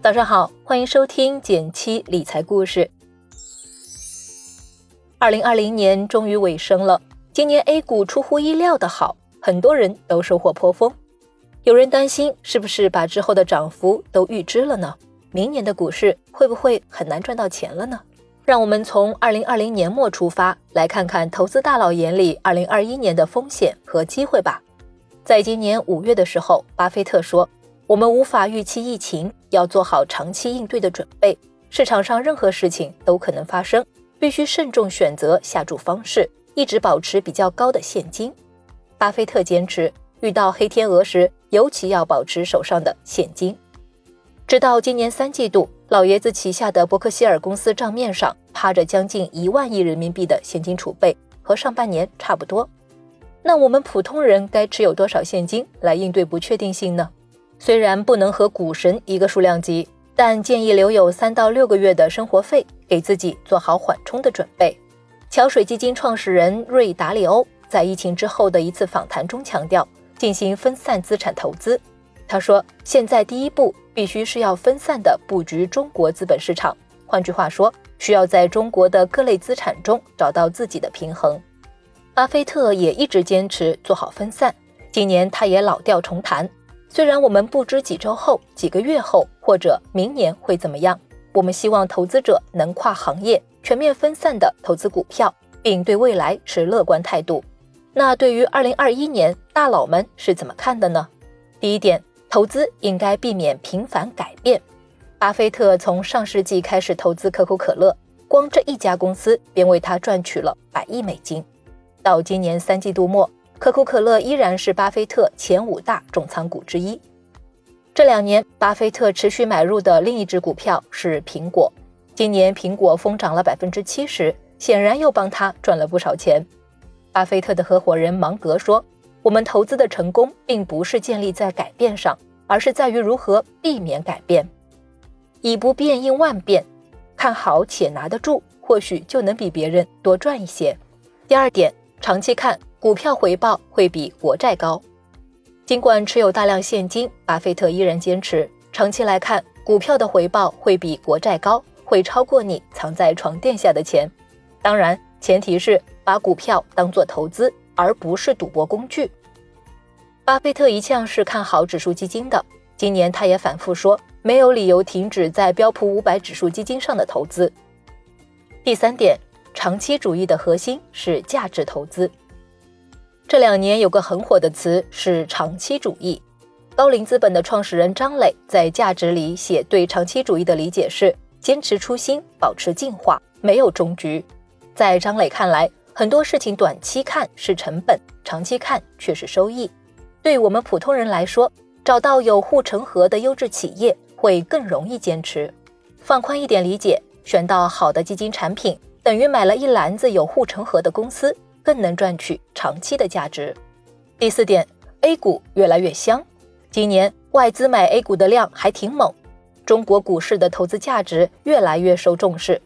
早上好，欢迎收听减七理财故事。二零二零年终于尾声了，今年 A 股出乎意料的好，很多人都收获颇丰。有人担心是不是把之后的涨幅都预支了呢？明年的股市会不会很难赚到钱了呢？让我们从二零二零年末出发，来看看投资大佬眼里二零二一年的风险和机会吧。在今年五月的时候，巴菲特说。我们无法预期疫情，要做好长期应对的准备。市场上任何事情都可能发生，必须慎重选择下注方式，一直保持比较高的现金。巴菲特坚持，遇到黑天鹅时，尤其要保持手上的现金。直到今年三季度，老爷子旗下的伯克希尔公司账面上趴着将近一万亿人民币的现金储备，和上半年差不多。那我们普通人该持有多少现金来应对不确定性呢？虽然不能和股神一个数量级，但建议留有三到六个月的生活费，给自己做好缓冲的准备。桥水基金创始人瑞达利欧在疫情之后的一次访谈中强调，进行分散资产投资。他说：“现在第一步必须是要分散的布局中国资本市场，换句话说，需要在中国的各类资产中找到自己的平衡。”巴菲特也一直坚持做好分散，今年他也老调重弹。虽然我们不知几周后、几个月后或者明年会怎么样，我们希望投资者能跨行业、全面分散的投资股票，并对未来持乐观态度。那对于二零二一年，大佬们是怎么看的呢？第一点，投资应该避免频繁改变。巴菲特从上世纪开始投资可口可乐，光这一家公司便为他赚取了百亿美金。到今年三季度末。可口可乐依然是巴菲特前五大重仓股之一。这两年，巴菲特持续买入的另一只股票是苹果。今年苹果疯涨了百分之七十，显然又帮他赚了不少钱。巴菲特的合伙人芒格说：“我们投资的成功，并不是建立在改变上，而是在于如何避免改变。以不变应万变，看好且拿得住，或许就能比别人多赚一些。”第二点，长期看。股票回报会比国债高，尽管持有大量现金，巴菲特依然坚持，长期来看，股票的回报会比国债高，会超过你藏在床垫下的钱。当然，前提是把股票当做投资，而不是赌博工具。巴菲特一向是看好指数基金的，今年他也反复说，没有理由停止在标普五百指数基金上的投资。第三点，长期主义的核心是价值投资。这两年有个很火的词是长期主义。高瓴资本的创始人张磊在价值里写，对长期主义的理解是坚持初心，保持进化，没有终局。在张磊看来，很多事情短期看是成本，长期看却是收益。对我们普通人来说，找到有护城河的优质企业会更容易坚持。放宽一点理解，选到好的基金产品，等于买了一篮子有护城河的公司。更能赚取长期的价值。第四点，A 股越来越香。今年外资买 A 股的量还挺猛，中国股市的投资价值越来越受重视。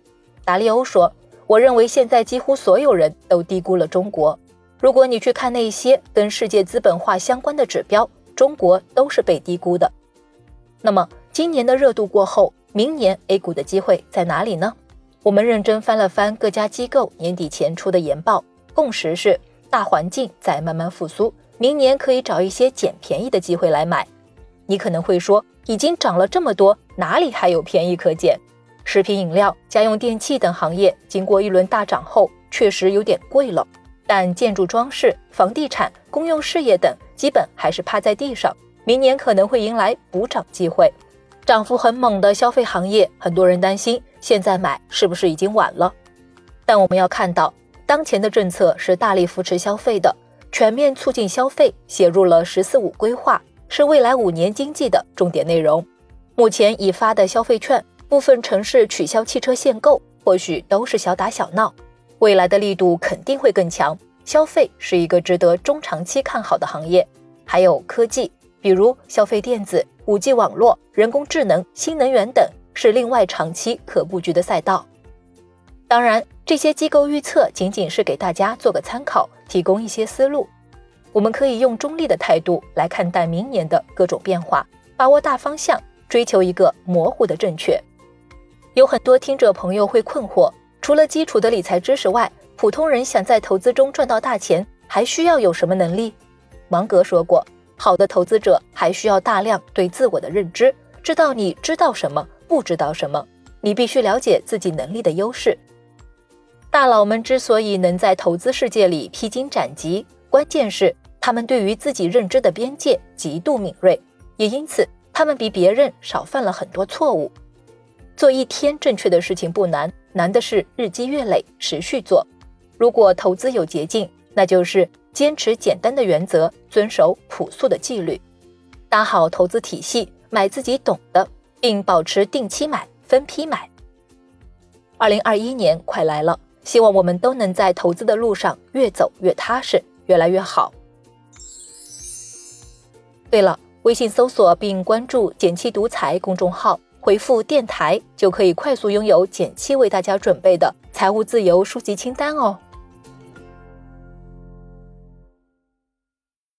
达利欧说：“我认为现在几乎所有人都低估了中国。如果你去看那些跟世界资本化相关的指标，中国都是被低估的。那么今年的热度过后，明年 A 股的机会在哪里呢？我们认真翻了翻各家机构年底前出的研报。”共识是，大环境在慢慢复苏，明年可以找一些捡便宜的机会来买。你可能会说，已经涨了这么多，哪里还有便宜可捡？食品饮料、家用电器等行业经过一轮大涨后，确实有点贵了。但建筑装饰、房地产、公用事业等基本还是趴在地上，明年可能会迎来补涨机会。涨幅很猛的消费行业，很多人担心现在买是不是已经晚了？但我们要看到。当前的政策是大力扶持消费的，全面促进消费写入了“十四五”规划，是未来五年经济的重点内容。目前已发的消费券，部分城市取消汽车限购，或许都是小打小闹，未来的力度肯定会更强。消费是一个值得中长期看好的行业，还有科技，比如消费电子、五 G 网络、人工智能、新能源等，是另外长期可布局的赛道。当然。这些机构预测仅仅是给大家做个参考，提供一些思路。我们可以用中立的态度来看待明年的各种变化，把握大方向，追求一个模糊的正确。有很多听者朋友会困惑，除了基础的理财知识外，普通人想在投资中赚到大钱，还需要有什么能力？芒格说过，好的投资者还需要大量对自我的认知，知道你知道什么，不知道什么。你必须了解自己能力的优势。大佬们之所以能在投资世界里披荆斩棘，关键是他们对于自己认知的边界极度敏锐，也因此他们比别人少犯了很多错误。做一天正确的事情不难，难的是日积月累持续做。如果投资有捷径，那就是坚持简单的原则，遵守朴素的纪律，搭好投资体系，买自己懂的，并保持定期买、分批买。二零二一年快来了，希望我们都能在投资的路上越走越踏实，越来越好。对了，微信搜索并关注“简七独裁”公众号。回复电台就可以快速拥有简七为大家准备的财务自由书籍清单哦。